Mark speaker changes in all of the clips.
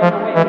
Speaker 1: Gracias.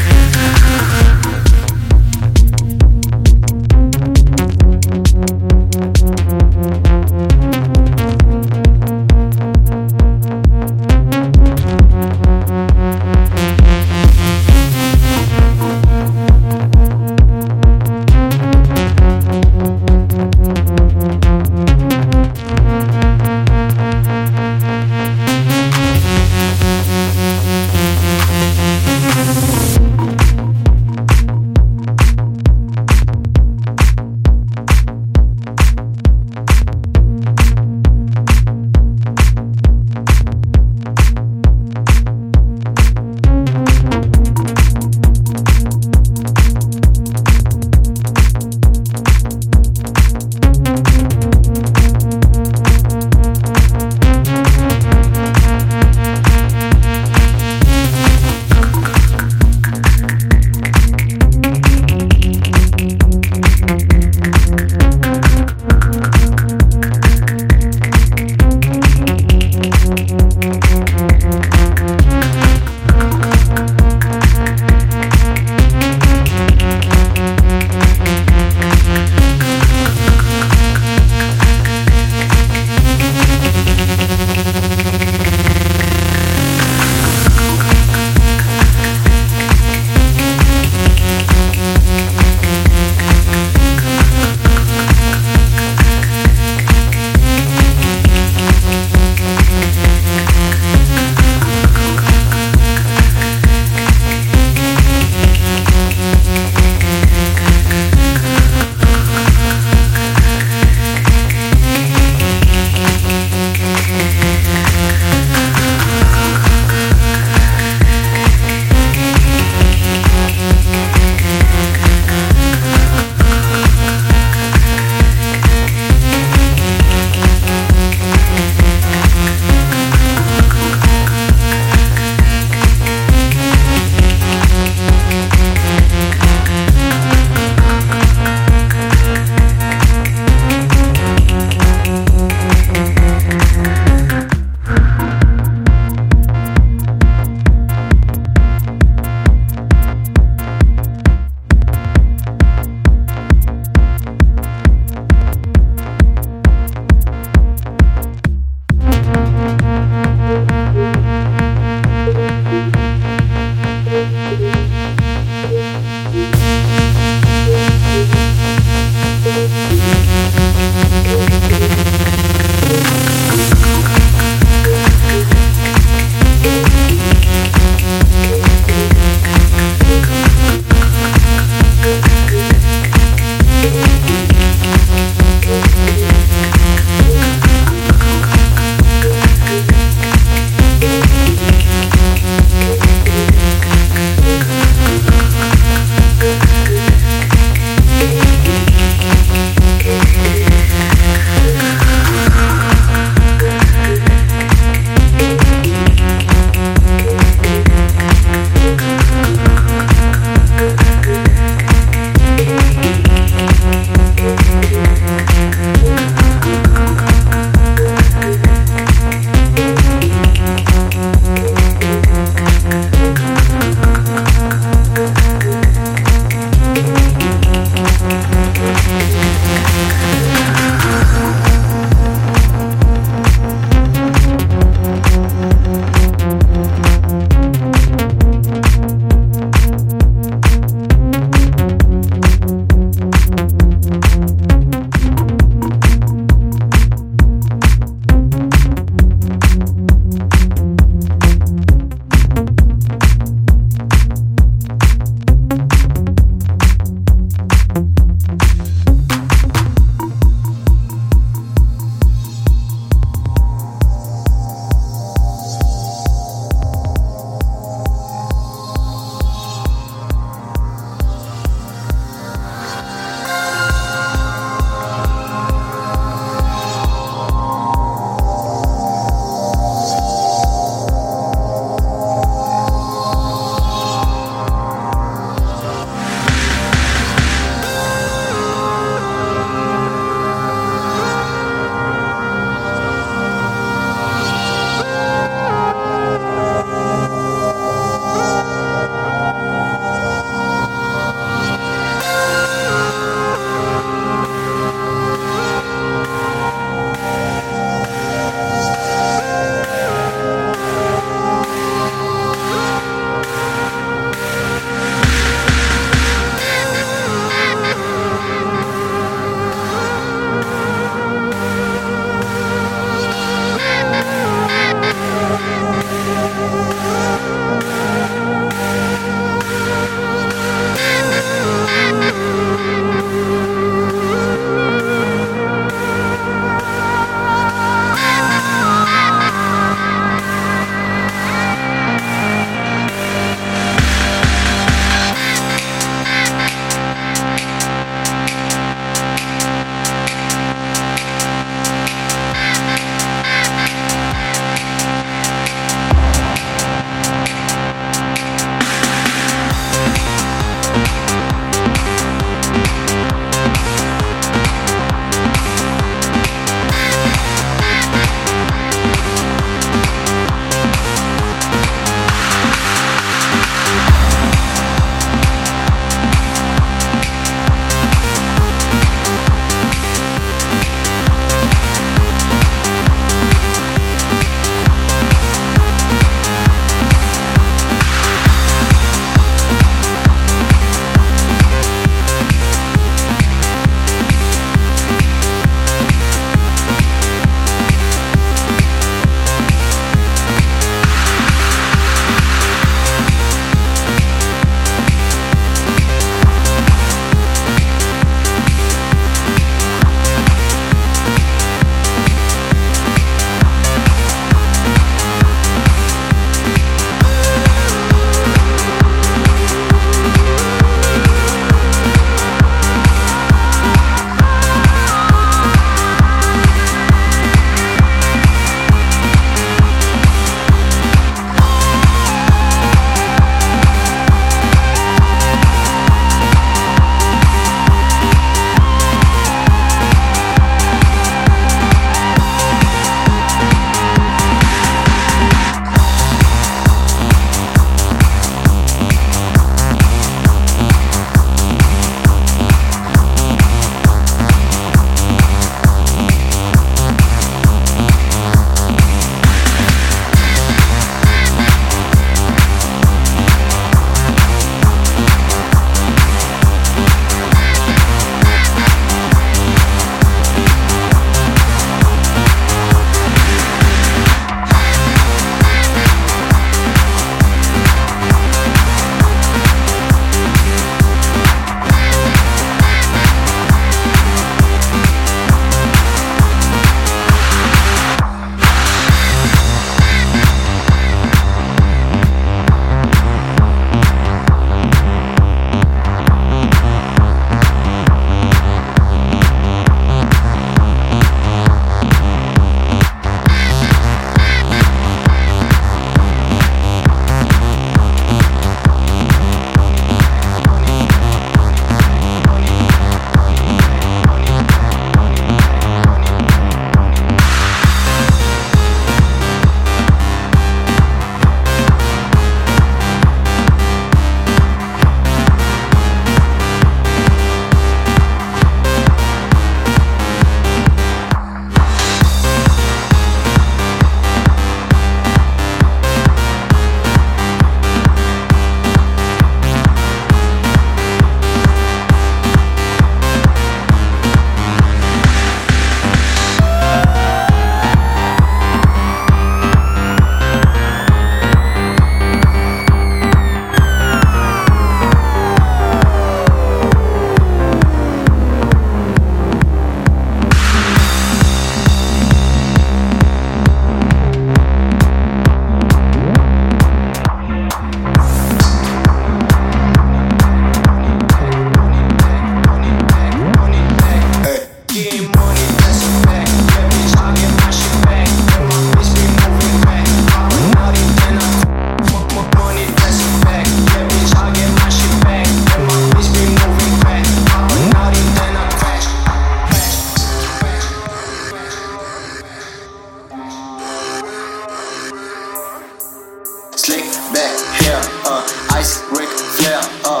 Speaker 1: air, uh, ice Ric Flair, uh.